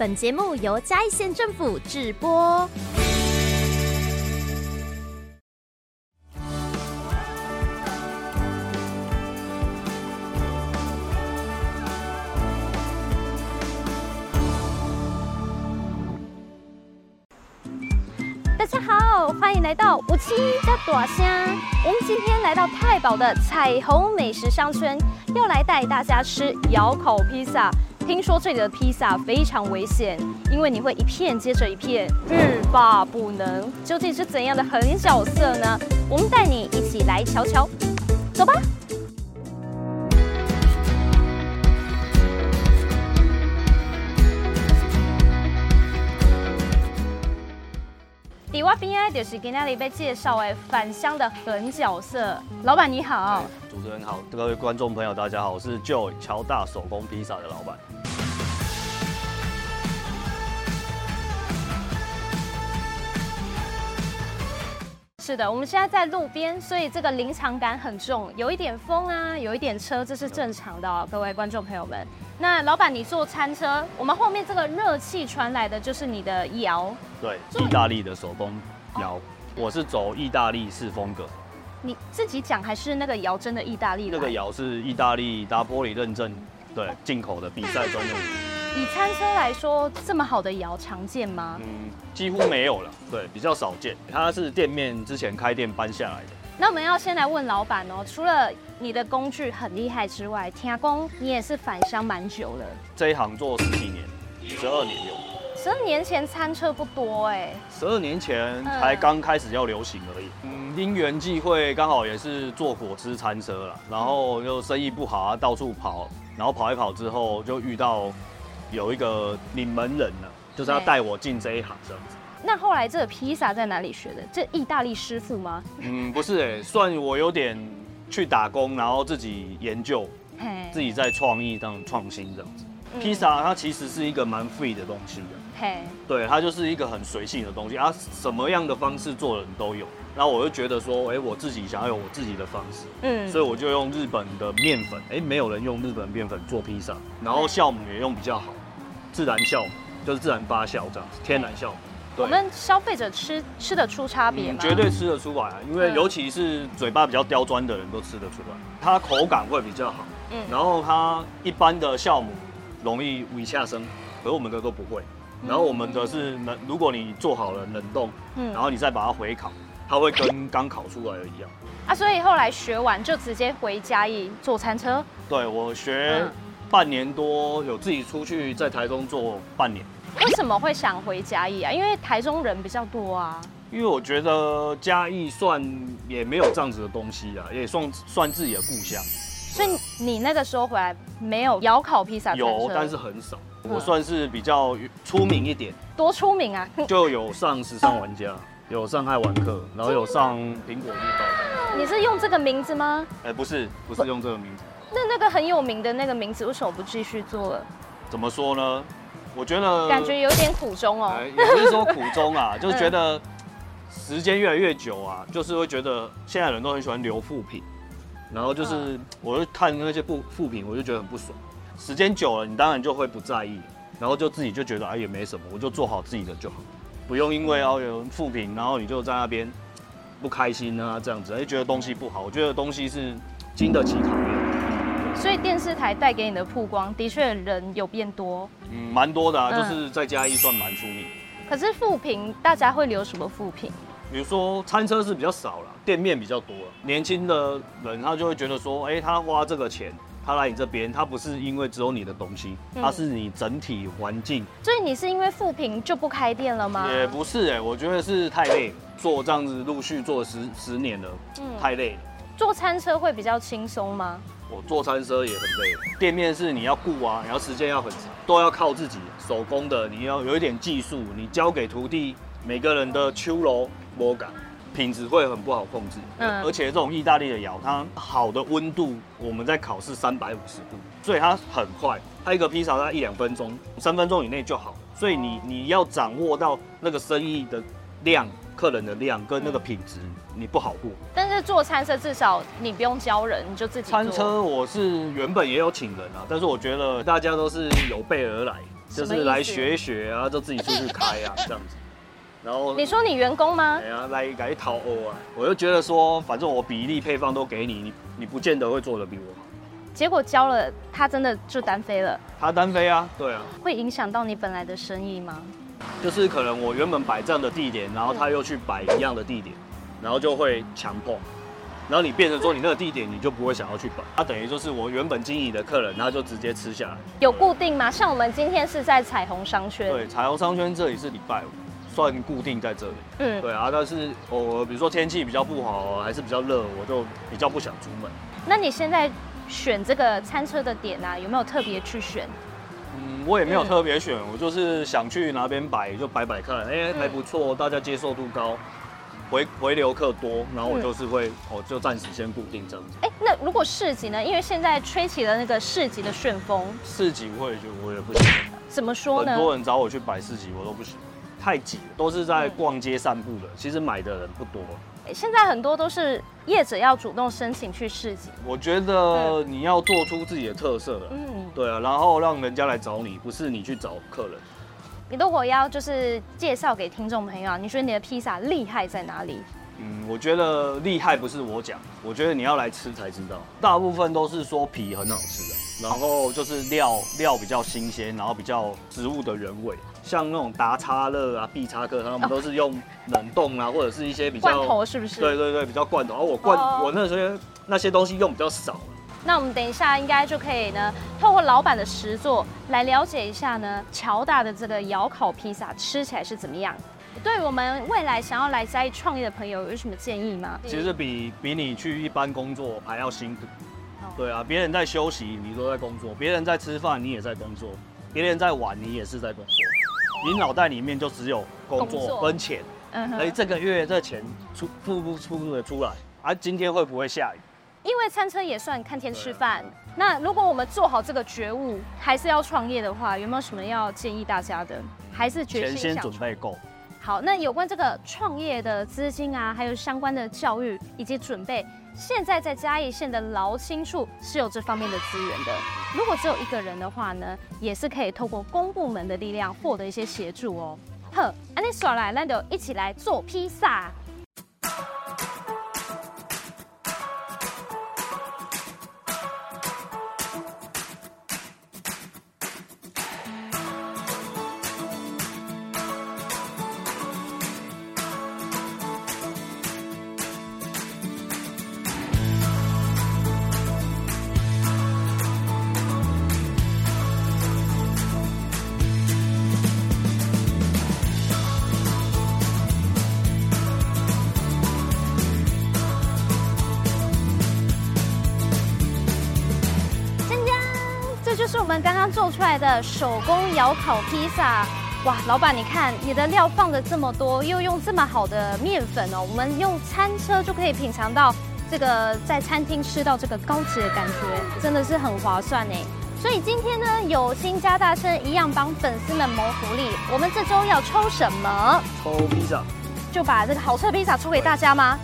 本节目由嘉义县政府制播。大家好，欢迎来到五七加朵香。我们今天来到太保的彩虹美食商圈，要来带大家吃窑烤披萨。听说这里的披萨非常危险，因为你会一片接着一片，欲罢不能。究竟是怎样的狠角色呢？我们带你一起来瞧瞧，走吧。底瓦比亚就是今天里被介绍为返乡的狠角色。老板你好，主持人好，各位观众朋友大家好，我是 Joy 乔大手工披萨的老板。是的，我们现在在路边，所以这个临场感很重，有一点风啊，有一点车，这是正常的哦，各位观众朋友们。那老板，你坐餐车，我们后面这个热气传来的就是你的窑，对，意大利的手工窑，哦、我是走意大利式风格。你自己讲还是那个窑真的意大利？那个窑是意大利达波里认证，对，进口的比赛专用。以餐车来说，这么好的窑常见吗？嗯，几乎没有了，对，比较少见。它是店面之前开店搬下来的。那我们要先来问老板哦，除了你的工具很厉害之外，天工你也是返乡蛮久了。这一行做十几年，十二年有。十二年前餐车不多哎。十二年前才刚开始要流行而已。嗯，因缘际会，刚好也是做果汁餐车了，然后就生意不好啊，到处跑，然后跑一跑之后就遇到。有一个领门人呢，就是要带我进这一行这样子。那后来这个披萨在哪里学的？这意大利师傅吗？嗯，不是哎，算我有点去打工，然后自己研究，自己在创意当创新这样子。披萨它其实是一个蛮 free 的东西的，嘿，对，它就是一个很随性的东西啊，什么样的方式做人都有。然后我就觉得说，哎，我自己想要有我自己的方式，嗯，所以我就用日本的面粉，哎，没有人用日本面粉做披萨，然后酵母也用比较好。自然酵母就是自然发酵这样子，天然酵母。我们消费者吃吃得出差别吗？绝对吃得出来啊，因为尤其是嘴巴比较刁钻的人都吃得出来，它口感会比较好。嗯，然后它一般的酵母容易微下生，而我们的都不会。然后我们的是冷，如果你做好了冷冻，嗯，然后你再把它回烤，它会跟刚烤出来的一样。啊，所以后来学完就直接回嘉义做餐车。对，我学。半年多有自己出去在台中做半年，为什么会想回嘉义啊？因为台中人比较多啊。因为我觉得嘉义算也没有这样子的东西啊，也算算自己的故乡。所以你那个时候回来没有窑烤披萨？有，但是很少。我算是比较出名一点。多出名啊？就有上时尚玩家，有上爱玩客，然后有上苹果日报。你是用这个名字吗？哎，不是，不是用这个名字。那那个很有名的那个名字，为什么不继续做了？怎么说呢？我觉得感觉有点苦衷哦。也不是说苦衷啊，就是觉得时间越来越久啊，就是会觉得现在人都很喜欢留副品，然后就是我就看那些负负评，我就觉得很不爽。时间久了，你当然就会不在意，然后就自己就觉得哎也没什么，我就做好自己的就好，不用因为哦有人负评，然后你就在那边不开心啊这样子，哎觉得东西不好。我觉得东西是经得起考验。所以电视台带给你的曝光，的确人有变多，嗯，蛮多的啊，就是在嘉义算蛮出名。可是负评，大家会留什么负评？比如说餐车是比较少了，店面比较多了。年轻的人他就会觉得说，哎，他花这个钱，他来你这边，他不是因为只有你的东西，他是你整体环境。所以你是因为负评就不开店了吗？也不是哎，我觉得是太累，做这样子陆续做了十十年了，嗯，太累了。坐餐车会比较轻松吗？我做餐车也很累，店面是你要顾啊，然后时间要很长，都要靠自己手工的，你要有一点技术，你交给徒弟，每个人的秋楼摸感，品质会很不好控制。嗯，而且这种意大利的窑，它好的温度，我们在烤是三百五十度，所以它很快，它一个披萨它一两分钟，三分钟以内就好。所以你你要掌握到那个生意的量。客人的量跟那个品质，你不好过。但是做餐车至少你不用教人，你就自己做。餐车我是原本也有请人啊，但是我觉得大家都是有备而来，就是来学一学，啊就自己出去开啊，这样子。然后你说你员工吗？哎呀，来来讨欧啊！我就觉得说，反正我比例配方都给你，你你不见得会做的比我好。结果交了，他真的就单飞了。他单飞啊，对啊。会影响到你本来的生意吗？就是可能我原本摆这样的地点，然后他又去摆一样的地点，然后就会强迫。然后你变成说你那个地点你就不会想要去摆，他等于就是我原本经营的客人，他就直接吃下来。有固定吗？像我们今天是在彩虹商圈。对，彩虹商圈这里是礼拜五。算固定在这里，嗯，对啊，但是我比如说天气比较不好，还是比较热，我就比较不想出门。那你现在选这个餐车的点啊，有没有特别去选？嗯，我也没有特别选，嗯、我就是想去哪边摆就摆摆看，哎、欸，还不错，大家接受度高，回回流客多，然后我就是会，哦、嗯，就暂时先固定这样子。哎、欸，那如果市集呢？因为现在吹起了那个市集的旋风，市集会就我也不行。怎么说呢？很多人找我去摆市集，我都不行。太挤了，都是在逛街散步的，嗯、其实买的人不多。现在很多都是业者要主动申请去市集。我觉得你要做出自己的特色的，嗯，对啊，然后让人家来找你，不是你去找客人。你如果要就是介绍给听众朋友，你觉得你的披萨厉害在哪里？嗯，我觉得厉害不是我讲，我觉得你要来吃才知道。大部分都是说皮很好吃的，然后就是料料比较新鲜，然后比较植物的原味。像那种达叉乐啊、必叉客，他们都是用冷冻啊，或者是一些比较罐头，是不是？对对对，比较罐头。而我罐，oh. 我那些那些东西用比较少。那我们等一下应该就可以呢，透过老板的实作来了解一下呢，乔大的这个窑烤披萨吃起来是怎么样。对我们未来想要来嘉义创业的朋友有什么建议吗？其实比比你去一般工作还要辛苦。Oh. 对啊，别人在休息，你都在工作；别人在吃饭，你也在工作；别人在玩，你也是在工作。你脑袋里面就只有工作跟钱，嗯，所以这个月这钱出付不出的出来？啊，今天会不会下雨？因为餐车也算看天吃饭。那如果我们做好这个觉悟，还是要创业的话，有没有什么要建议大家的？还是决心先准备够？好，那有关这个创业的资金啊，还有相关的教育以及准备。现在在嘉义县的劳青处是有这方面的资源的。如果只有一个人的话呢，也是可以透过公部门的力量获得一些协助哦。呵，安尼耍来，那就一起来做披萨。是我们刚刚做出来的手工窑烤披萨，哇，老板你看你的料放的这么多，又用这么好的面粉哦，我们用餐车就可以品尝到这个在餐厅吃到这个高级的感觉，真的是很划算呢。所以今天呢，有新加大声一样帮粉丝们谋福利，我们这周要抽什么？抽披萨，就把这个好吃的披萨抽给大家吗？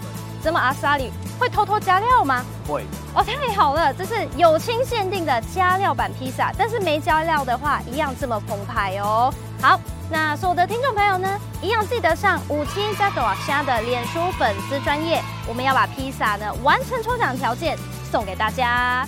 这么阿萨里？会偷偷加料吗？会哦，太好了，这是友情限定的加料版披萨，但是没加料的话，一样这么澎湃哦。好，那所有的听众朋友呢，一样记得上五七加朵虾的脸书粉丝专业，我们要把披萨呢完成抽奖条件送给大家。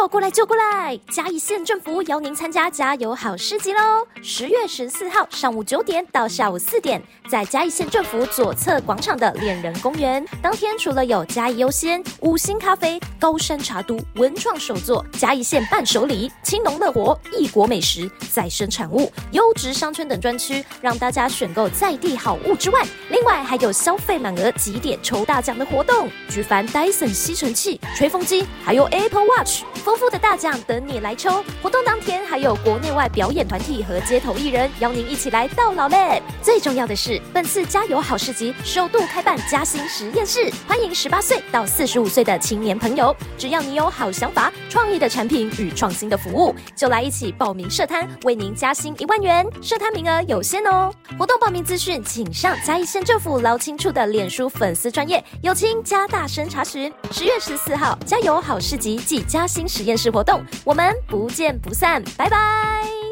就过来就过来！嘉义县政府邀您参加加油好市集喽！十月十四号上午九点到下午四点，在嘉义县政府左侧广场的恋人公园。当天除了有嘉义优先、五星咖啡、高山茶都、文创手作、嘉义县伴手礼、青农乐活、异国美食、再生产物、优质商圈等专区，让大家选购在地好物之外，另外还有消费满额几点抽大奖的活动，举凡 Dyson 吸尘器、吹风机，还有 Apple Watch。丰富的大奖等你来抽！活动当天还有国内外表演团体和街头艺人邀您一起来到老嘞！最重要的是，本次加油好市集首度开办嘉兴实验室，欢迎十八岁到四十五岁的青年朋友，只要你有好想法、创意的产品与创新的服务，就来一起报名设摊，为您加薪一万元。设摊名额有限哦！活动报名资讯请上嘉义县政府劳青处的脸书粉丝专页，有请加大声查询。十月十四号加油好市集暨嘉兴实验室活动，我们不见不散，拜拜。